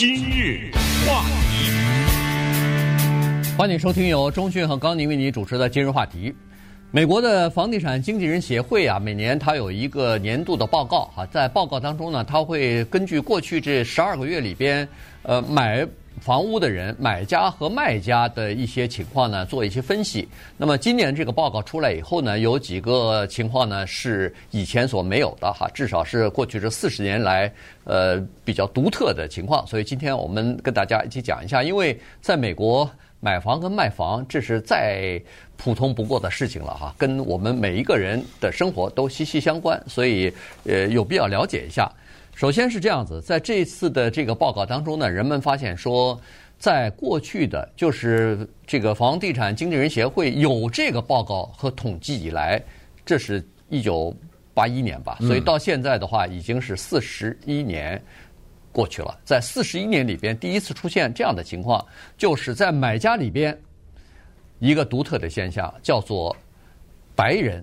今日话题，欢迎收听由钟讯和高宁为您主持的今日话题。美国的房地产经纪人协会啊，每年它有一个年度的报告啊，在报告当中呢，它会根据过去这十二个月里边，呃，买房屋的人、买家和卖家的一些情况呢，做一些分析。那么今年这个报告出来以后呢，有几个情况呢是以前所没有的哈，至少是过去这四十年来呃比较独特的情况。所以今天我们跟大家一起讲一下，因为在美国。买房跟卖房，这是再普通不过的事情了哈，跟我们每一个人的生活都息息相关，所以呃有必要了解一下。首先是这样子，在这次的这个报告当中呢，人们发现说，在过去的就是这个房地产经纪人协会有这个报告和统计以来，这是一九八一年吧，所以到现在的话已经是四十一年。过去了，在四十一年里边，第一次出现这样的情况，就是在买家里边一个独特的现象，叫做白人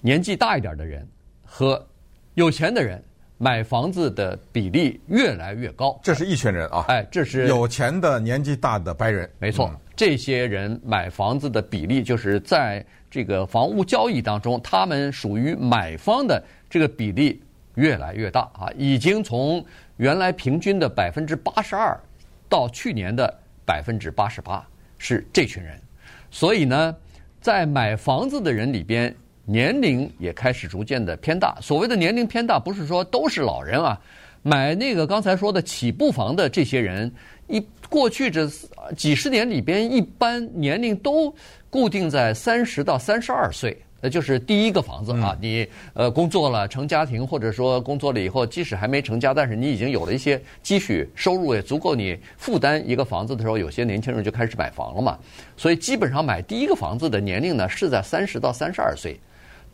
年纪大一点的人和有钱的人买房子的比例越来越高。这是一群人啊，哎，这是有钱的年纪大的白人，没错，这些人买房子的比例，就是在这个房屋交易当中，他们属于买方的这个比例越来越大啊，已经从原来平均的百分之八十二，到去年的百分之八十八是这群人，所以呢，在买房子的人里边，年龄也开始逐渐的偏大。所谓的年龄偏大，不是说都是老人啊，买那个刚才说的起步房的这些人，一过去这几十年里边，一般年龄都固定在三十到三十二岁。那就是第一个房子啊，你呃工作了成家庭，或者说工作了以后，即使还没成家，但是你已经有了一些积蓄，收入也足够你负担一个房子的时候，有些年轻人就开始买房了嘛。所以基本上买第一个房子的年龄呢是在三十到三十二岁，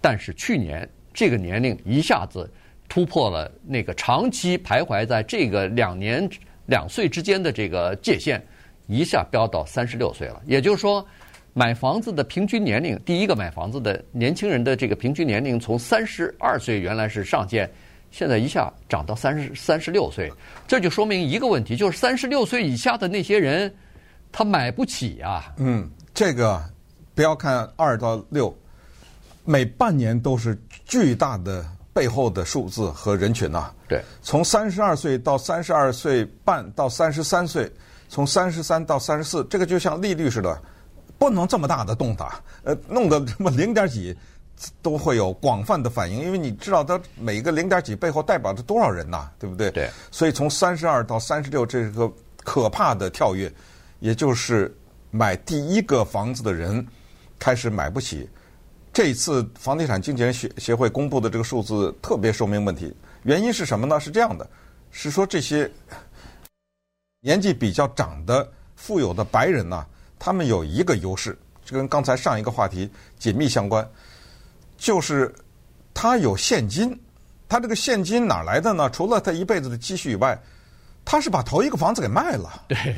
但是去年这个年龄一下子突破了那个长期徘徊在这个两年两岁之间的这个界限，一下飙到三十六岁了，也就是说。买房子的平均年龄，第一个买房子的年轻人的这个平均年龄从三十二岁原来是上限，现在一下涨到三十三十六岁，这就说明一个问题，就是三十六岁以下的那些人，他买不起啊。嗯，这个不要看二到六，每半年都是巨大的背后的数字和人群呐、啊。对，从三十二岁到三十二岁半到三十三岁，从三十三到三十四，这个就像利率似的。不能这么大的动打，呃，弄得什么零点几都会有广泛的反应，因为你知道它每一个零点几背后代表着多少人呐，对不对？对。所以从三十二到三十六，这是个可怕的跳跃，也就是买第一个房子的人开始买不起。这一次房地产经纪人协协会公布的这个数字特别说明问题，原因是什么呢？是这样的，是说这些年纪比较长的富有的白人呐。他们有一个优势，就跟刚才上一个话题紧密相关，就是他有现金。他这个现金哪来的呢？除了他一辈子的积蓄以外，他是把头一个房子给卖了。对，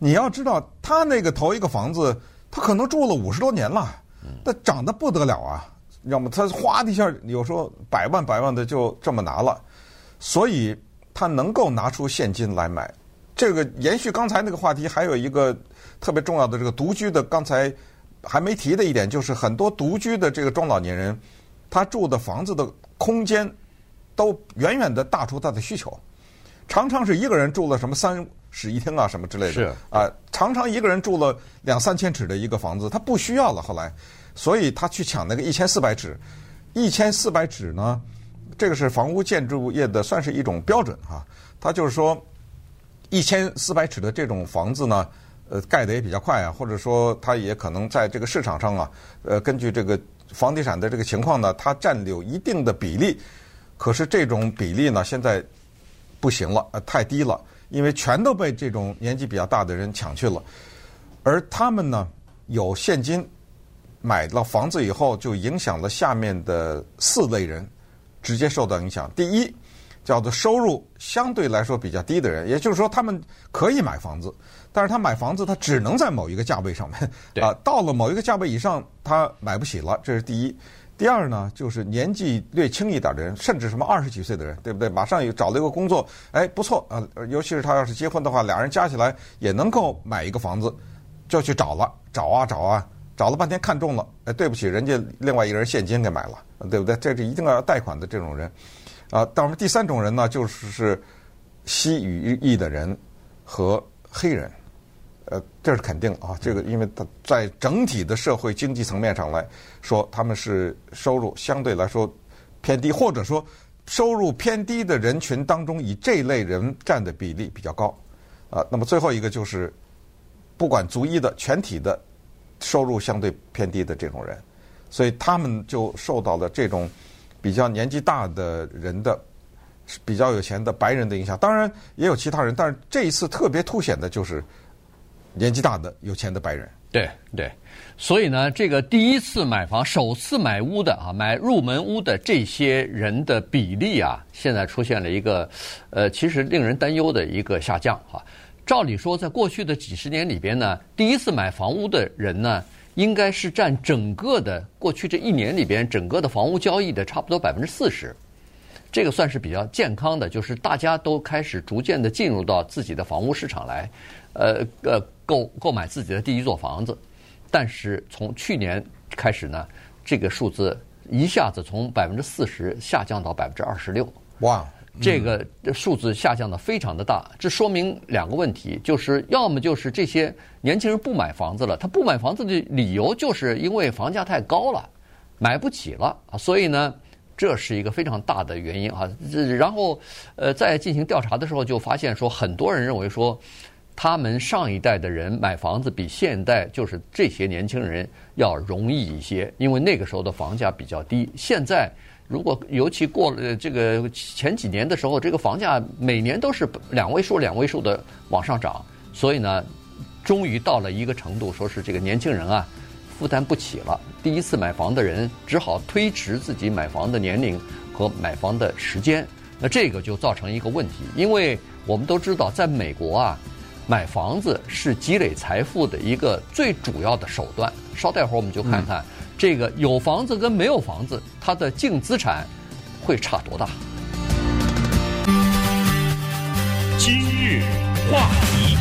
你要知道，他那个头一个房子，他可能住了五十多年了，那涨得不得了啊！要么他哗的一下，有时候百万百万的就这么拿了，所以他能够拿出现金来买。这个延续刚才那个话题，还有一个。特别重要的这个独居的，刚才还没提的一点，就是很多独居的这个中老年人，他住的房子的空间都远远的大出他的需求，常常是一个人住了什么三室一厅啊什么之类的，是啊，常常一个人住了两三千尺的一个房子，他不需要了。后来，所以他去抢那个一千四百尺，一千四百尺呢，这个是房屋建筑业的算是一种标准哈，他就是说一千四百尺的这种房子呢。呃，盖的也比较快啊，或者说它也可能在这个市场上啊，呃，根据这个房地产的这个情况呢，它占有一定的比例。可是这种比例呢，现在不行了，呃，太低了，因为全都被这种年纪比较大的人抢去了。而他们呢，有现金买了房子以后，就影响了下面的四类人，直接受到影响。第一，叫做收入相对来说比较低的人，也就是说，他们可以买房子。但是他买房子，他只能在某一个价位上面，啊，到了某一个价位以上，他买不起了，这是第一。第二呢，就是年纪略轻一点的人，甚至什么二十几岁的人，对不对？马上又找了一个工作，哎，不错啊，尤其是他要是结婚的话，俩人加起来也能够买一个房子，就去找了，找啊找啊，找了半天看中了，哎，对不起，人家另外一个人现金给买了，对不对？这是一定要贷款的这种人，啊，但我们第三种人呢，就是是西语裔的人和黑人。呃，这是肯定啊，这个因为他在整体的社会经济层面上来说，他们是收入相对来说偏低，或者说收入偏低的人群当中，以这类人占的比例比较高。啊，那么最后一个就是不管族裔的全体的收入相对偏低的这种人，所以他们就受到了这种比较年纪大的人的比较有钱的白人的影响。当然也有其他人，但是这一次特别凸显的就是。年纪大的有钱的白人，对对，所以呢，这个第一次买房、首次买屋的啊，买入门屋的这些人的比例啊，现在出现了一个呃，其实令人担忧的一个下降哈。照理说，在过去的几十年里边呢，第一次买房屋的人呢，应该是占整个的过去这一年里边整个的房屋交易的差不多百分之四十，这个算是比较健康的，就是大家都开始逐渐的进入到自己的房屋市场来，呃呃。购购买自己的第一座房子，但是从去年开始呢，这个数字一下子从百分之四十下降到百分之二十六。哇，这个数字下降的非常的大，这说明两个问题，就是要么就是这些年轻人不买房子了，他不买房子的理由就是因为房价太高了，买不起了啊，所以呢，这是一个非常大的原因啊。然后呃，在进行调查的时候就发现说，很多人认为说。他们上一代的人买房子比现代就是这些年轻人要容易一些，因为那个时候的房价比较低。现在如果尤其过了这个前几年的时候，这个房价每年都是两位数、两位数的往上涨，所以呢，终于到了一个程度，说是这个年轻人啊负担不起了。第一次买房的人只好推迟自己买房的年龄和买房的时间，那这个就造成一个问题，因为我们都知道，在美国啊。买房子是积累财富的一个最主要的手段。稍待会儿我们就看看，这个有房子跟没有房子，它的净资产会差多大？今日话题，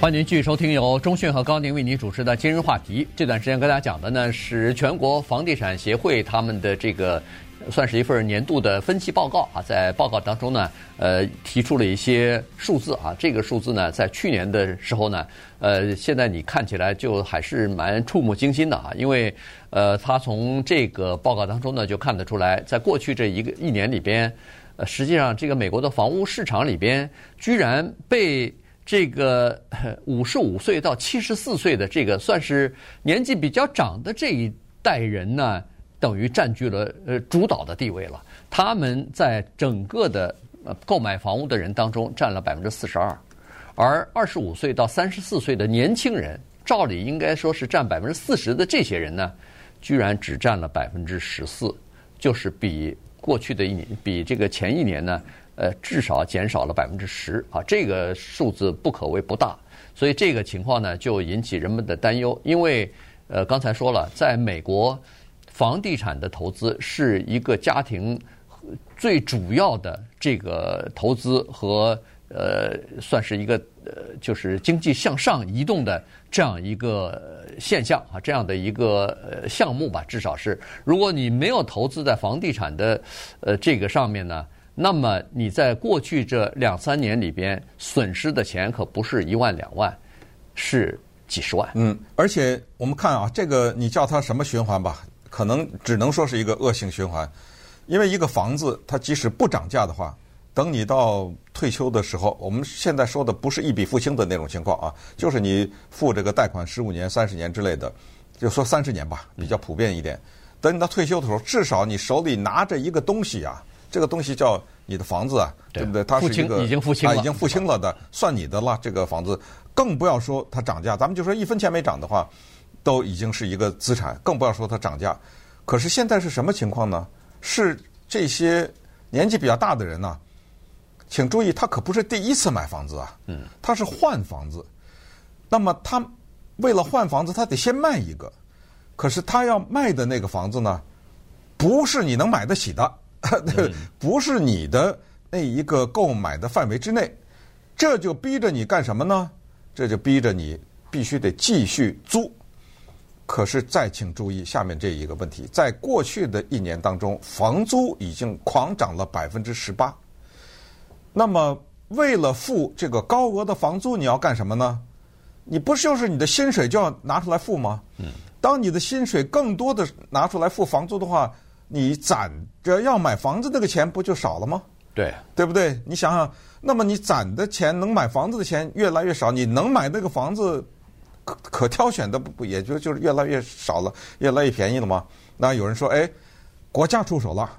欢迎您继续收听由中讯和高宁为您主持的《今日话题》。这段时间跟大家讲的呢是全国房地产协会他们的这个。算是一份年度的分析报告啊，在报告当中呢，呃，提出了一些数字啊。这个数字呢，在去年的时候呢，呃，现在你看起来就还是蛮触目惊心的啊。因为呃，他从这个报告当中呢，就看得出来，在过去这一个一年里边，呃，实际上这个美国的房屋市场里边，居然被这个 五十五岁到七十四岁的这个算是年纪比较长的这一代人呢。等于占据了呃主导的地位了。他们在整个的呃购买房屋的人当中占了百分之四十二，而二十五岁到三十四岁的年轻人，照理应该说是占百分之四十的这些人呢，居然只占了百分之十四，就是比过去的一年，比这个前一年呢，呃至少减少了百分之十啊，这个数字不可谓不大。所以这个情况呢，就引起人们的担忧，因为呃刚才说了，在美国。房地产的投资是一个家庭最主要的这个投资和呃，算是一个呃，就是经济向上移动的这样一个现象啊，这样的一个呃项目吧，至少是。如果你没有投资在房地产的呃这个上面呢，那么你在过去这两三年里边损失的钱可不是一万两万，是几十万。嗯，而且我们看啊，这个你叫它什么循环吧？可能只能说是一个恶性循环，因为一个房子它即使不涨价的话，等你到退休的时候，我们现在说的不是一笔付清的那种情况啊，就是你付这个贷款十五年、三十年之类的，就说三十年吧，比较普遍一点。等你到退休的时候，至少你手里拿着一个东西啊，这个东西叫你的房子啊，对不对？它是一个已经付清了，已经付清了的，算你的了。这个房子更不要说它涨价，咱们就说一分钱没涨的话。都已经是一个资产，更不要说它涨价。可是现在是什么情况呢？是这些年纪比较大的人呢，请注意，他可不是第一次买房子啊，嗯，他是换房子。那么他为了换房子，他得先卖一个。可是他要卖的那个房子呢，不是你能买得起的，嗯、不是你的那一个购买的范围之内，这就逼着你干什么呢？这就逼着你必须得继续租。可是再请注意下面这一个问题，在过去的一年当中，房租已经狂涨了百分之十八。那么为了付这个高额的房租，你要干什么呢？你不是就是你的薪水就要拿出来付吗？嗯。当你的薪水更多的拿出来付房租的话，你攒着要买房子那个钱不就少了吗？对，对不对？你想想，那么你攒的钱能买房子的钱越来越少，你能买那个房子。可可挑选的不不也就就是越来越少了，越来越便宜了吗？那有人说，哎，国家出手了，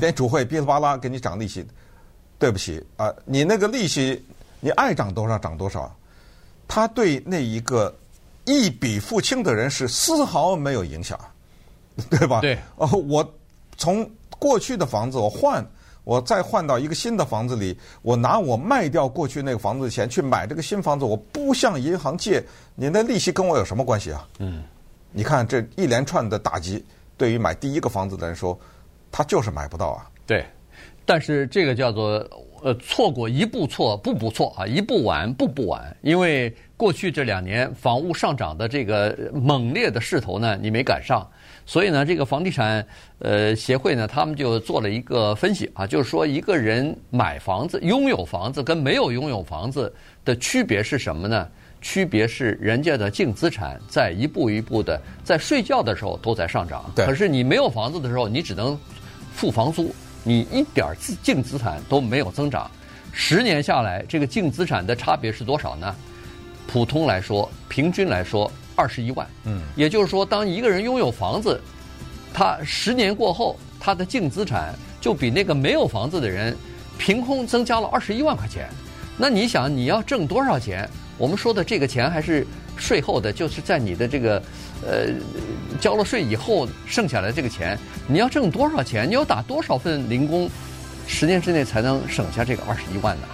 连主会噼里啪啦给你涨利息，对不起啊，你那个利息你爱涨多少涨多少，他对那一个一笔付清的人是丝毫没有影响，对吧？对，哦，我从过去的房子我换。我再换到一个新的房子里，我拿我卖掉过去那个房子的钱去买这个新房子，我不向银行借，你那利息跟我有什么关系啊？嗯，你看这一连串的打击，对于买第一个房子的人说，他就是买不到啊。对，但是这个叫做呃错过一步错步步错啊，一步晚步步晚，因为过去这两年房屋上涨的这个猛烈的势头呢，你没赶上。所以呢，这个房地产呃协会呢，他们就做了一个分析啊，就是说一个人买房子、拥有房子跟没有拥有房子的区别是什么呢？区别是人家的净资产在一步一步的在睡觉的时候都在上涨，可是你没有房子的时候，你只能付房租，你一点儿净资产都没有增长。十年下来，这个净资产的差别是多少呢？普通来说，平均来说。二十一万，嗯，也就是说，当一个人拥有房子，他十年过后，他的净资产就比那个没有房子的人凭空增加了二十一万块钱。那你想，你要挣多少钱？我们说的这个钱还是税后的，就是在你的这个呃交了税以后剩下来这个钱，你要挣多少钱？你要打多少份零工，十年之内才能省下这个二十一万呢？